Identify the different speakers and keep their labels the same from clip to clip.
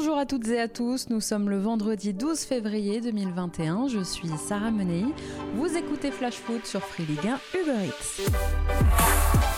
Speaker 1: Bonjour à toutes et à tous, nous sommes le vendredi 12 février 2021, je suis Sarah Menei, vous écoutez Flash Foot sur Free Ligue 1 Uber Eats.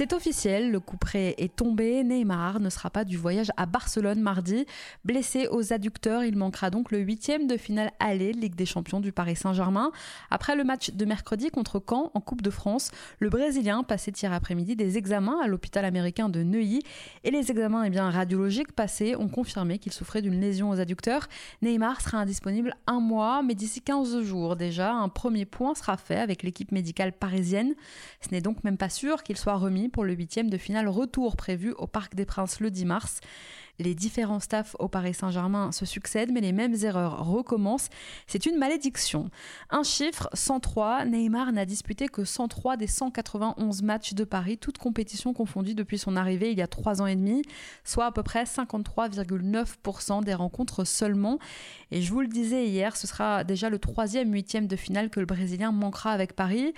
Speaker 1: C'est officiel, le coup près est tombé. Neymar ne sera pas du voyage à Barcelone mardi. Blessé aux adducteurs, il manquera donc le huitième de finale aller Ligue des Champions du Paris Saint-Germain. Après le match de mercredi contre Caen en Coupe de France, le Brésilien passait hier après-midi des examens à l'hôpital américain de Neuilly et les examens eh bien, radiologiques passés ont confirmé qu'il souffrait d'une lésion aux adducteurs. Neymar sera indisponible un mois, mais d'ici 15 jours déjà, un premier point sera fait avec l'équipe médicale parisienne. Ce n'est donc même pas sûr qu'il soit remis pour le huitième de finale retour prévu au Parc des Princes le 10 mars. Les différents staffs au Paris Saint-Germain se succèdent, mais les mêmes erreurs recommencent. C'est une malédiction. Un chiffre, 103. Neymar n'a disputé que 103 des 191 matchs de Paris, toutes compétitions confondues depuis son arrivée il y a trois ans et demi, soit à peu près 53,9% des rencontres seulement. Et je vous le disais hier, ce sera déjà le troisième huitième de finale que le Brésilien manquera avec Paris.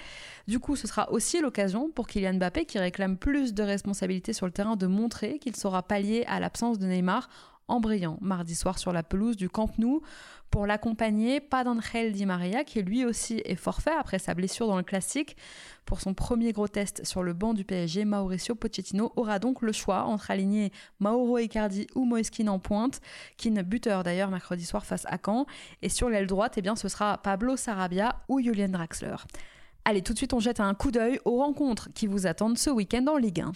Speaker 1: Du coup, ce sera aussi l'occasion pour Kylian Mbappé, qui réclame plus de responsabilités sur le terrain, de montrer qu'il saura pallier à l'absence de Neymar en brillant mardi soir sur la pelouse du Camp Nou. Pour l'accompagner, pas d'Angel Di Maria, qui lui aussi est forfait après sa blessure dans le classique. Pour son premier gros test sur le banc du PSG, Mauricio Pochettino aura donc le choix entre aligner Mauro Icardi ou Moeskin en pointe, Kin buteur d'ailleurs mercredi soir face à Caen. Et sur l'aile droite, eh bien, ce sera Pablo Sarabia ou Julian Draxler. Allez, tout de suite, on jette un coup d'œil aux rencontres qui vous attendent ce week-end en Ligue 1.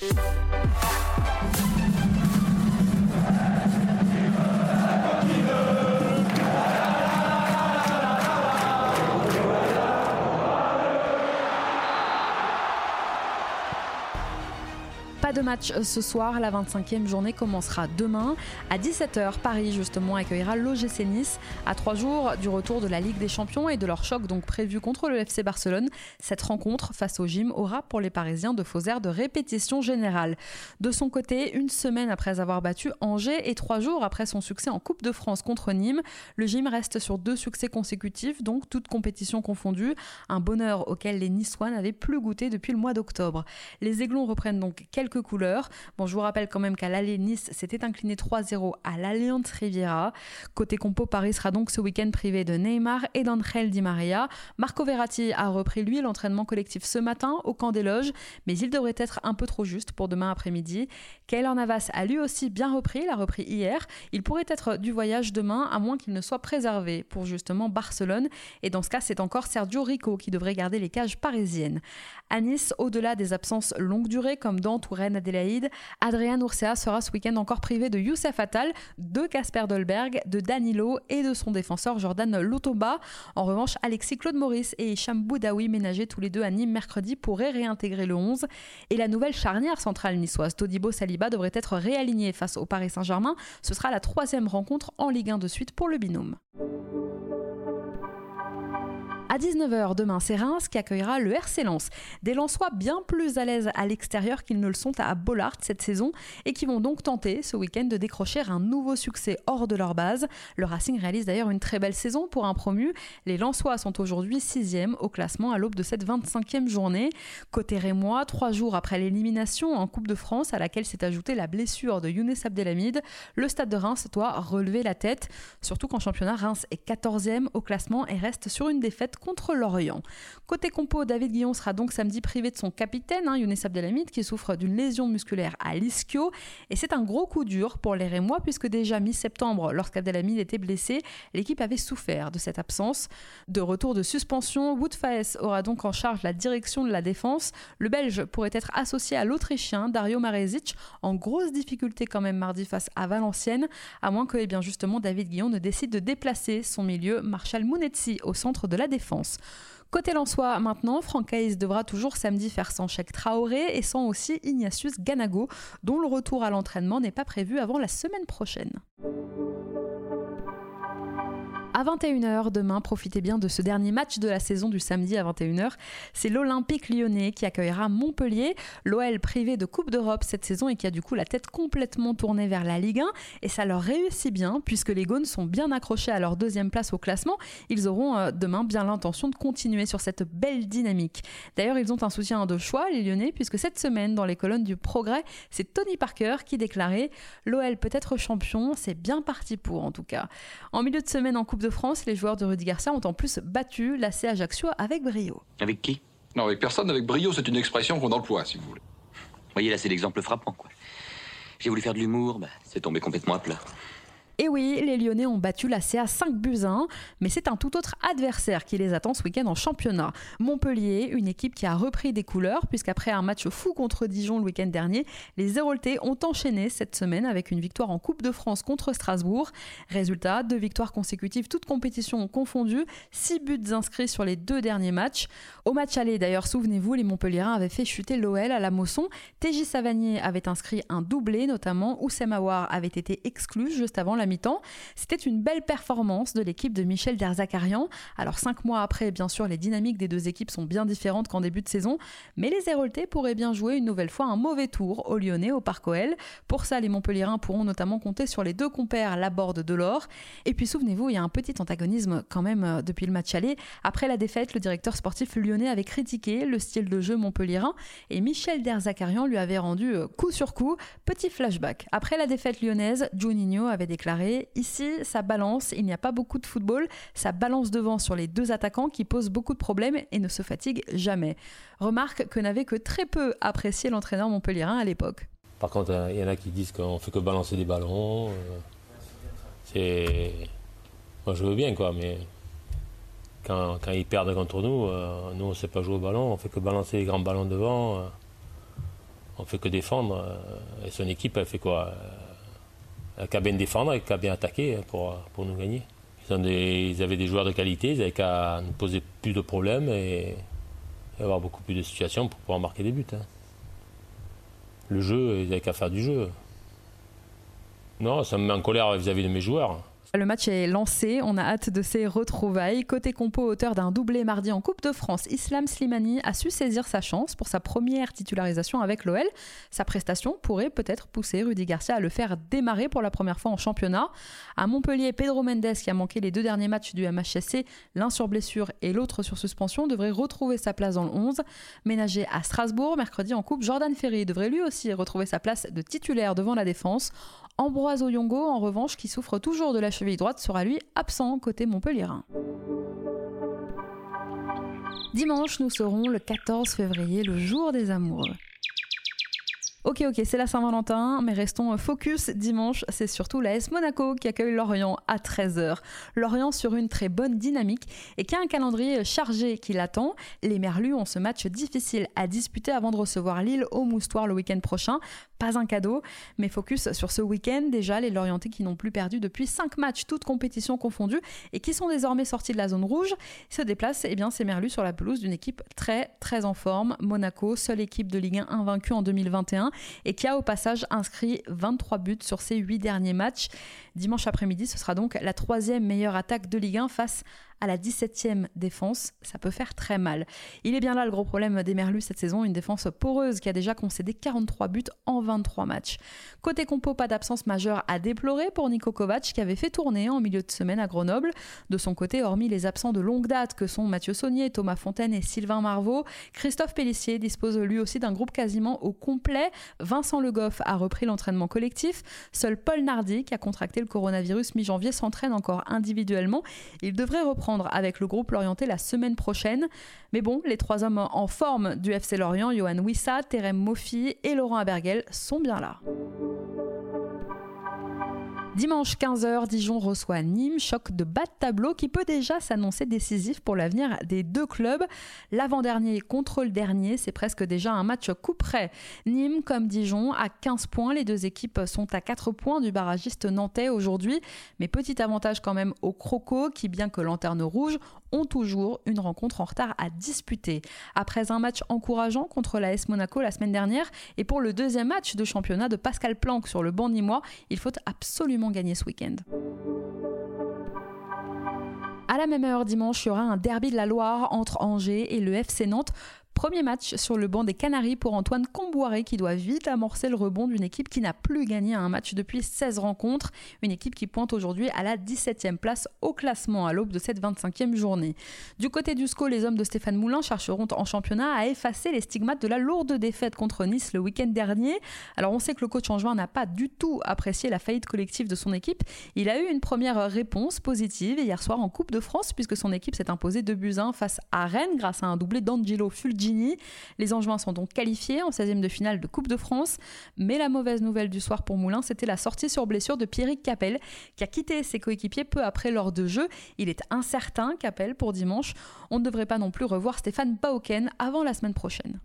Speaker 1: De match euh, ce soir. La 25e journée commencera demain. À 17h, Paris justement accueillera l'OGC Nice à trois jours du retour de la Ligue des Champions et de leur choc donc prévu contre le FC Barcelone. Cette rencontre face au gym aura pour les Parisiens de faux airs de répétition générale. De son côté, une semaine après avoir battu Angers et trois jours après son succès en Coupe de France contre Nîmes, le gym reste sur deux succès consécutifs, donc toutes compétitions confondues, un bonheur auquel les Niçois n'avaient plus goûté depuis le mois d'octobre. Les Aiglons reprennent donc quelques couleurs. Bon, je vous rappelle quand même qu'à l'Allée Nice s'était incliné 3-0 à l'Alliance Riviera. Côté compo, Paris sera donc ce week-end privé de Neymar et d'Angel Di Maria. Marco Verratti a repris lui l'entraînement collectif ce matin au camp des loges, mais il devrait être un peu trop juste pour demain après-midi. Kaylor Navas a lui aussi bien repris, l'a repris hier. Il pourrait être du voyage demain, à moins qu'il ne soit préservé pour justement Barcelone. Et dans ce cas, c'est encore Sergio Rico qui devrait garder les cages parisiennes. À Nice, au-delà des absences longue durée comme dans ou Adélaïde, Adrien Urcea sera ce week-end encore privé de Youssef Attal, de Casper Dolberg, de Danilo et de son défenseur Jordan Lotoba. En revanche, Alexis Claude Maurice et Hicham Boudaoui, ménagés tous les deux à Nîmes mercredi, pourraient réintégrer le 11. Et la nouvelle charnière centrale niçoise, Todibo Saliba, devrait être réaligné face au Paris Saint-Germain. Ce sera la troisième rencontre en Ligue 1 de suite pour le binôme. À 19h demain, c'est Reims qui accueillera le RC Lens. Des Lensois bien plus à l'aise à l'extérieur qu'ils ne le sont à Bollard cette saison et qui vont donc tenter ce week-end de décrocher un nouveau succès hors de leur base. Le Racing réalise d'ailleurs une très belle saison pour un promu. Les Lensois sont aujourd'hui 6e au classement à l'aube de cette 25e journée. Côté Rémois, trois jours après l'élimination en Coupe de France à laquelle s'est ajoutée la blessure de Younes Abdelhamid, le stade de Reims doit relever la tête. Surtout qu'en championnat, Reims est 14e au classement et reste sur une défaite contre l'Orient. Côté compo, David Guillon sera donc samedi privé de son capitaine, hein, Younes Abdelhamid, qui souffre d'une lésion musculaire à l'ischio. Et c'est un gros coup dur pour les Rémois, puisque déjà mi-septembre, lorsqu'Abdelhamid était blessé, l'équipe avait souffert de cette absence. De retour de suspension, Wout Faes aura donc en charge la direction de la défense. Le Belge pourrait être associé à l'Autrichien Dario Marezic, en grosse difficulté quand même mardi face à Valenciennes, à moins que eh bien, justement David Guillon ne décide de déplacer son milieu Marshall Mounetzi au centre de la défense. Côté Lensois maintenant, Franck devra toujours samedi faire sans chèque Traoré et sans aussi Ignatius Ganago, dont le retour à l'entraînement n'est pas prévu avant la semaine prochaine. À 21h demain, profitez bien de ce dernier match de la saison du samedi à 21h. C'est l'Olympique lyonnais qui accueillera Montpellier, l'OL privé de Coupe d'Europe cette saison et qui a du coup la tête complètement tournée vers la Ligue 1. Et ça leur réussit bien puisque les Gaunes sont bien accrochés à leur deuxième place au classement. Ils auront euh, demain bien l'intention de continuer sur cette belle dynamique. D'ailleurs, ils ont un soutien de choix, les Lyonnais, puisque cette semaine, dans les colonnes du Progrès, c'est Tony Parker qui déclarait L'OL peut être champion, c'est bien parti pour en tout cas. En milieu de semaine en Coupe de France, les joueurs de Rudy Garcia ont en plus battu la Ajaccio avec brio.
Speaker 2: Avec qui?
Speaker 3: Non, avec personne, avec brio, c'est une expression qu'on emploie, si vous voulez.
Speaker 2: Vous voyez, là, c'est l'exemple frappant, quoi. J'ai voulu faire de l'humour, bah, c'est tombé complètement à plat.
Speaker 1: Et oui, les Lyonnais ont battu la CA 5 buts 1, mais c'est un tout autre adversaire qui les attend ce week-end en championnat. Montpellier, une équipe qui a repris des couleurs, puisqu'après un match fou contre Dijon le week-end dernier, les Héroltais ont enchaîné cette semaine avec une victoire en Coupe de France contre Strasbourg. Résultat, deux victoires consécutives, toutes compétitions confondues, six buts inscrits sur les deux derniers matchs. Au match aller, d'ailleurs, souvenez-vous, les Montpelliérains avaient fait chuter l'OL à la Mosson. TJ Savanier avait inscrit un doublé, notamment. Oussem Aouar avait été exclu juste avant la mi-temps. C'était une belle performance de l'équipe de Michel Derzakarian. Alors cinq mois après, bien sûr, les dynamiques des deux équipes sont bien différentes qu'en début de saison, mais les Héroltais pourraient bien jouer une nouvelle fois un mauvais tour au Lyonnais au Parc OL. Pour ça, les Montpelliérains pourront notamment compter sur les deux compères Laborde de l'Or. Et puis souvenez-vous, il y a un petit antagonisme quand même euh, depuis le match aller. Après la défaite, le directeur sportif lyonnais avait critiqué le style de jeu montpelliérain et Michel Derzakarian lui avait rendu euh, coup sur coup. Petit flashback. Après la défaite lyonnaise, Juninho avait déclaré Ici, ça balance, il n'y a pas beaucoup de football, ça balance devant sur les deux attaquants qui posent beaucoup de problèmes et ne se fatiguent jamais. Remarque que n'avait que très peu apprécié l'entraîneur montpelliérain à l'époque.
Speaker 4: Par contre, euh, il y en a qui disent qu'on fait que balancer des ballons. Euh, c'est. Moi, je veux bien, quoi, mais quand, ils perdent contre nous, euh, nous, on ne sait pas jouer au ballon, on fait que balancer les grands ballons devant, on fait que défendre. et son équipe, elle fait quoi qu'à bien défendre et qu'à bien attaquer pour, pour nous gagner. Ils, avaient des joueurs de qualité, ils avaient qu'à nous poser plus de problèmes et, avoir beaucoup plus de situations pour pouvoir marquer des buts. Hein. Le jeu, ils avaient qu'à faire du jeu. Non, ça me met en colère vis-à-vis de mes joueurs.
Speaker 1: Le match est lancé, on a hâte de ces retrouvailles. Côté compo, auteur d'un doublé mardi en Coupe de France, Islam Slimani a su saisir sa chance pour sa première titularisation avec l'OL. Sa prestation pourrait peut-être pousser Rudy Garcia à le faire démarrer pour la première fois en championnat. À Montpellier, Pedro Mendes, qui a manqué les deux derniers matchs du MHSC, l'un sur blessure et l'autre sur suspension, devrait retrouver sa place dans le 11. Ménagé à Strasbourg, mercredi en Coupe, Jordan Ferry devrait lui aussi retrouver sa place de titulaire devant la défense. Ambroise Oyongo, en revanche, qui souffre toujours de la cheville droite, sera lui absent côté Montpellierin. Dimanche, nous serons le 14 février, le jour des amoureux. Ok, ok, c'est la Saint-Valentin, mais restons focus. Dimanche, c'est surtout la S Monaco qui accueille Lorient à 13h. Lorient sur une très bonne dynamique et qui a un calendrier chargé qui l'attend. Les Merlus ont ce match difficile à disputer avant de recevoir Lille au Moustoir le week-end prochain. Pas un cadeau, mais focus sur ce week-end. Déjà, les Lorientais qui n'ont plus perdu depuis 5 matchs, toutes compétitions confondues, et qui sont désormais sortis de la zone rouge, se déplacent, eh bien, ces Merlus sur la pelouse d'une équipe très, très en forme. Monaco, seule équipe de Ligue 1 invaincue en 2021 et qui a au passage inscrit 23 buts sur ses 8 derniers matchs. Dimanche après-midi, ce sera donc la troisième meilleure attaque de Ligue 1 face à la 17e défense, ça peut faire très mal. Il est bien là le gros problème des Merlus cette saison, une défense poreuse qui a déjà concédé 43 buts en 23 matchs. Côté compo, pas d'absence majeure à déplorer pour Nico Kovac qui avait fait tourner en milieu de semaine à Grenoble. De son côté, hormis les absents de longue date que sont Mathieu Saunier, Thomas Fontaine et Sylvain Marvaux, Christophe Pellissier dispose lui aussi d'un groupe quasiment au complet. Vincent Le Goff a repris l'entraînement collectif. Seul Paul Nardi, qui a contracté le coronavirus mi-janvier, s'entraîne encore individuellement. Il devrait reprendre avec le groupe Lorienté la semaine prochaine. Mais bon, les trois hommes en forme du FC Lorient, Johan Wissa, Terem Moffi et Laurent Abergel, sont bien là. Dimanche 15h, Dijon reçoit Nîmes, choc de bas de tableau qui peut déjà s'annoncer décisif pour l'avenir des deux clubs. L'avant-dernier contre le dernier, c'est presque déjà un match coup près. Nîmes comme Dijon à 15 points, les deux équipes sont à 4 points du barragiste nantais aujourd'hui, mais petit avantage quand même aux Crocos qui, bien que lanterne rouge, ont toujours une rencontre en retard à disputer. Après un match encourageant contre la S Monaco la semaine dernière et pour le deuxième match de championnat de Pascal Planck sur le banc nîmois, il faut absolument gagner ce week-end. À la même heure dimanche, il y aura un derby de la Loire entre Angers et le FC Nantes. Premier match sur le banc des Canaries pour Antoine Comboiré qui doit vite amorcer le rebond d'une équipe qui n'a plus gagné un match depuis 16 rencontres. Une équipe qui pointe aujourd'hui à la 17e place au classement à l'aube de cette 25e journée. Du côté du SCO, les hommes de Stéphane Moulin chercheront en championnat à effacer les stigmates de la lourde défaite contre Nice le week-end dernier. Alors on sait que le coach en juin n'a pas du tout apprécié la faillite collective de son équipe. Il a eu une première réponse positive hier soir en Coupe de France puisque son équipe s'est imposée 2 buts 1 face à Rennes grâce à un doublé d'Angelo Fulgi les Angevins sont donc qualifiés en 16e de finale de Coupe de France. Mais la mauvaise nouvelle du soir pour Moulin, c'était la sortie sur blessure de Pierrick Capel, qui a quitté ses coéquipiers peu après l'heure de jeu. Il est incertain, Capel, pour dimanche. On ne devrait pas non plus revoir Stéphane Pauken avant la semaine prochaine.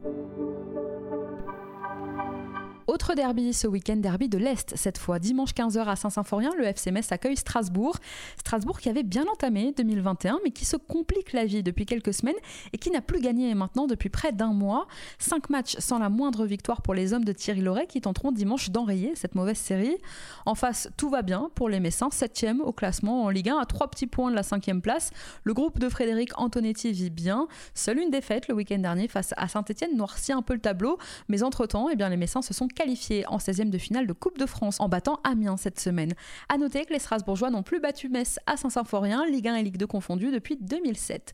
Speaker 1: Autre derby ce week-end, derby de l'Est, cette fois dimanche 15h à Saint-Symphorien, le FC accueille Strasbourg. Strasbourg qui avait bien entamé 2021 mais qui se complique la vie depuis quelques semaines et qui n'a plus gagné maintenant depuis près d'un mois. Cinq matchs sans la moindre victoire pour les hommes de Thierry Loret qui tenteront dimanche d'enrayer cette mauvaise série. En face, tout va bien pour les Messins, 7 au classement en Ligue 1 à 3 petits points de la 5 place. Le groupe de Frédéric Antonetti vit bien. Seule une défaite le week-end dernier face à Saint-Etienne noircit un peu le tableau, mais entre-temps, eh bien, les Messins se sont qualifié en 16e de finale de Coupe de France en battant Amiens cette semaine. A noter que les Strasbourgeois n'ont plus battu Metz à Saint-Symphorien, Ligue 1 et Ligue 2 confondus depuis 2007.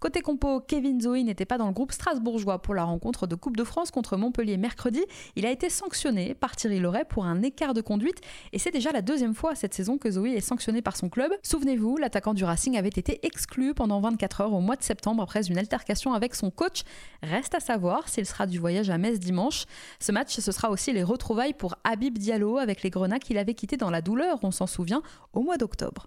Speaker 1: Côté compo, Kevin Zoe n'était pas dans le groupe strasbourgeois pour la rencontre de Coupe de France contre Montpellier mercredi. Il a été sanctionné par Thierry Loret pour un écart de conduite et c'est déjà la deuxième fois cette saison que Zoe est sanctionné par son club. Souvenez-vous, l'attaquant du Racing avait été exclu pendant 24 heures au mois de septembre après une altercation avec son coach. Reste à savoir s'il sera du voyage à Metz dimanche. Ce match, ce sera aussi les retrouvailles pour Habib Diallo avec les Grenats qu'il avait quittés dans la douleur, on s'en souvient, au mois d'octobre.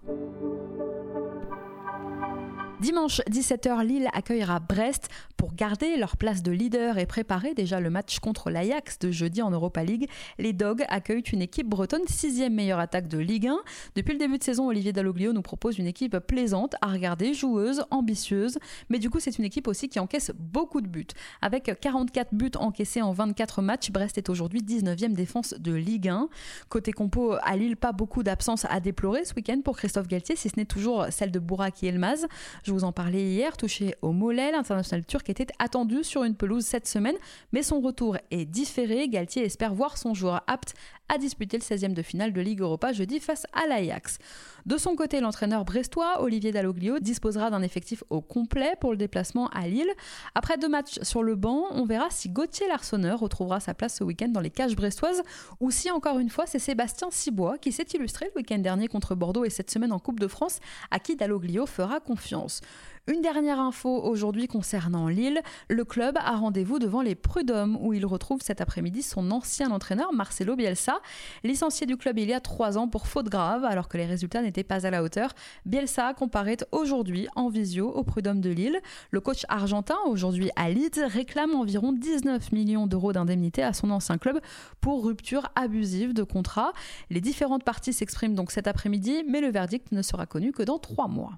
Speaker 1: Dimanche 17h, Lille accueillera Brest pour garder leur place de leader et préparer déjà le match contre l'Ajax de jeudi en Europa League. Les Dogs accueillent une équipe bretonne, sixième meilleure attaque de Ligue 1. Depuis le début de saison, Olivier Dalloglio nous propose une équipe plaisante à regarder, joueuse, ambitieuse, mais du coup c'est une équipe aussi qui encaisse beaucoup de buts. Avec 44 buts encaissés en 24 matchs, Brest est aujourd'hui 19e défense de Ligue 1. Côté compo, à Lille, pas beaucoup d'absence à déplorer ce week-end pour Christophe Galtier, si ce n'est toujours celle de Bouraki Elmaz. Je vous en parlais hier, touché au mollet, l'international turc était attendu sur une pelouse cette semaine, mais son retour est différé. Galtier espère voir son joueur apte à disputer le 16e de finale de Ligue Europa jeudi face à l'Ajax. De son côté, l'entraîneur brestois, Olivier Dalloglio, disposera d'un effectif au complet pour le déplacement à Lille. Après deux matchs sur le banc, on verra si Gauthier Larsonneur retrouvera sa place ce week-end dans les cages brestoises ou si encore une fois c'est Sébastien Cibois qui s'est illustré le week-end dernier contre Bordeaux et cette semaine en Coupe de France à qui Dalloglio fera confiance. Une dernière info aujourd'hui concernant Lille. Le club a rendez-vous devant les Prud'hommes où il retrouve cet après-midi son ancien entraîneur Marcelo Bielsa. Licencié du club il y a trois ans pour faute grave alors que les résultats n'étaient pas à la hauteur, Bielsa comparaît aujourd'hui en visio au Prud'homme de Lille. Le coach argentin, aujourd'hui à Leeds, réclame environ 19 millions d'euros d'indemnité à son ancien club pour rupture abusive de contrat. Les différentes parties s'expriment donc cet après-midi, mais le verdict ne sera connu que dans trois mois.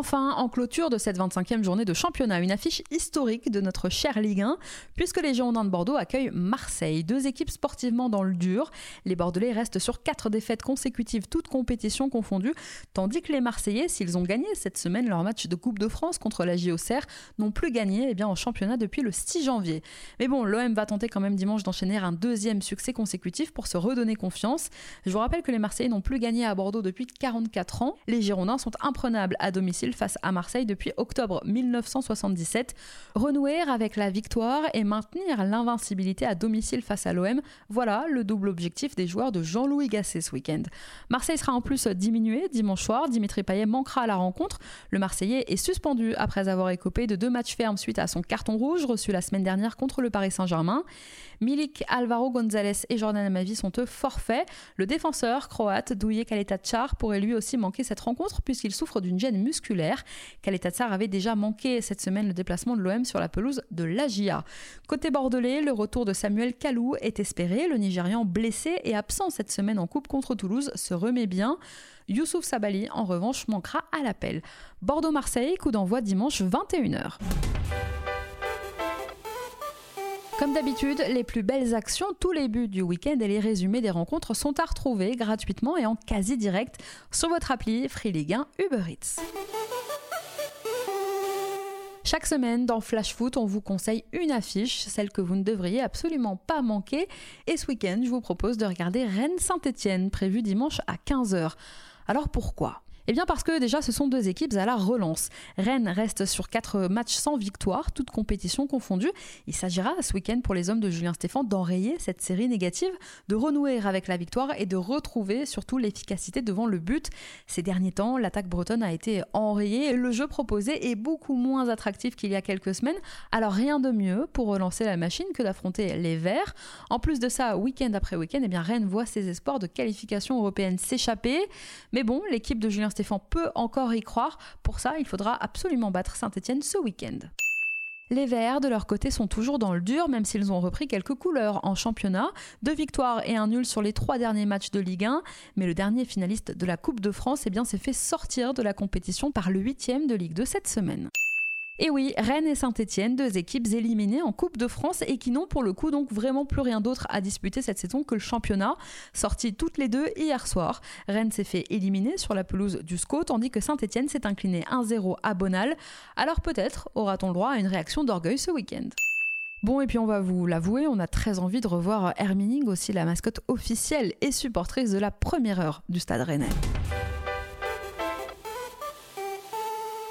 Speaker 1: Enfin, en clôture de cette 25e journée de championnat, une affiche historique de notre cher Ligue 1, puisque les Girondins de Bordeaux accueillent Marseille, deux équipes sportivement dans le dur. Les Bordelais restent sur quatre défaites consécutives, toutes compétitions confondues, tandis que les Marseillais, s'ils ont gagné cette semaine leur match de Coupe de France contre la JOCR, n'ont plus gagné eh bien, en championnat depuis le 6 janvier. Mais bon, l'OM va tenter quand même dimanche d'enchaîner un deuxième succès consécutif pour se redonner confiance. Je vous rappelle que les Marseillais n'ont plus gagné à Bordeaux depuis 44 ans. Les Girondins sont imprenables à domicile face à Marseille depuis octobre 1977. Renouer avec la victoire et maintenir l'invincibilité à domicile face à l'OM, voilà le double objectif des joueurs de Jean-Louis Gasset ce week-end. Marseille sera en plus diminué dimanche soir. Dimitri Payet manquera à la rencontre. Le Marseillais est suspendu après avoir écopé de deux matchs fermes suite à son carton rouge reçu la semaine dernière contre le Paris Saint-Germain. Milik, Alvaro González et Jordan Amavi sont eux forfaits. Le défenseur croate Douye Kaleta-Char pourrait lui aussi manquer cette rencontre puisqu'il souffre d'une gêne musculaire. Kaleta-Char avait déjà manqué cette semaine le déplacement de l'OM sur la pelouse de l'Agia. Côté bordelais, le retour de Samuel Kalou est espéré. Le Nigérian blessé et absent cette semaine en coupe contre Toulouse se remet bien. Youssouf Sabali, en revanche, manquera à l'appel. Bordeaux-Marseille, coup d'envoi dimanche 21h. Comme d'habitude, les plus belles actions, tous les buts du week-end et les résumés des rencontres sont à retrouver gratuitement et en quasi direct sur votre appli Free Ligue 1 Uber Eats. Chaque semaine, dans Flash Foot, on vous conseille une affiche, celle que vous ne devriez absolument pas manquer. Et ce week-end, je vous propose de regarder Rennes-Saint-Etienne, prévu dimanche à 15h. Alors pourquoi? Eh bien parce que déjà ce sont deux équipes à la relance. Rennes reste sur quatre matchs sans victoire, toutes compétitions confondues. Il s'agira ce week-end pour les hommes de Julien Stéphan d'enrayer cette série négative, de renouer avec la victoire et de retrouver surtout l'efficacité devant le but. Ces derniers temps, l'attaque bretonne a été enrayée le jeu proposé est beaucoup moins attractif qu'il y a quelques semaines. Alors rien de mieux pour relancer la machine que d'affronter les Verts. En plus de ça, week-end après week-end, eh bien Rennes voit ses espoirs de qualification européenne s'échapper. Mais bon, l'équipe de Julien Stéphan Stéphane peut encore y croire. Pour ça, il faudra absolument battre Saint-Etienne ce week-end. Les Verts, de leur côté, sont toujours dans le dur, même s'ils ont repris quelques couleurs en championnat. Deux victoires et un nul sur les trois derniers matchs de Ligue 1. Mais le dernier finaliste de la Coupe de France eh bien, s'est fait sortir de la compétition par le huitième de Ligue 2 cette semaine. Et oui, Rennes et Saint-Etienne, deux équipes éliminées en Coupe de France et qui n'ont pour le coup donc vraiment plus rien d'autre à disputer cette saison que le championnat, sorti toutes les deux hier soir. Rennes s'est fait éliminer sur la pelouse du SCO, tandis que Saint-Etienne s'est incliné 1-0 à Bonal. Alors peut-être aura-t-on le droit à une réaction d'orgueil ce week-end. Bon, et puis on va vous l'avouer, on a très envie de revoir Hermining, aussi la mascotte officielle et supportrice de la première heure du stade rennais.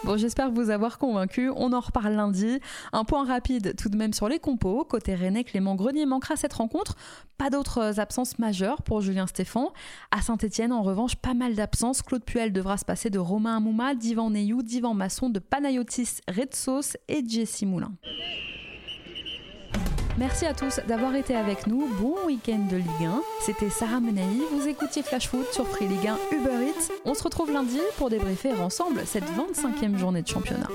Speaker 1: Bon, j'espère vous avoir convaincu. On en reparle lundi. Un point rapide tout de même sur les compos. Côté Rennais, Clément Grenier manquera cette rencontre. Pas d'autres absences majeures pour Julien Stéphan. À Saint-Etienne, en revanche, pas mal d'absences. Claude Puel devra se passer de Romain Amouma, d'Ivan Neyou, d'Ivan Masson, de Panayotis Redsos et Jesse Moulin. Merci à tous d'avoir été avec nous. Bon week-end de Ligue 1. C'était Sarah Menaï. Vous écoutiez Flash Foot sur Free Ligue 1 Uber Eats. On se retrouve lundi pour débriefer ensemble cette 25e journée de championnat.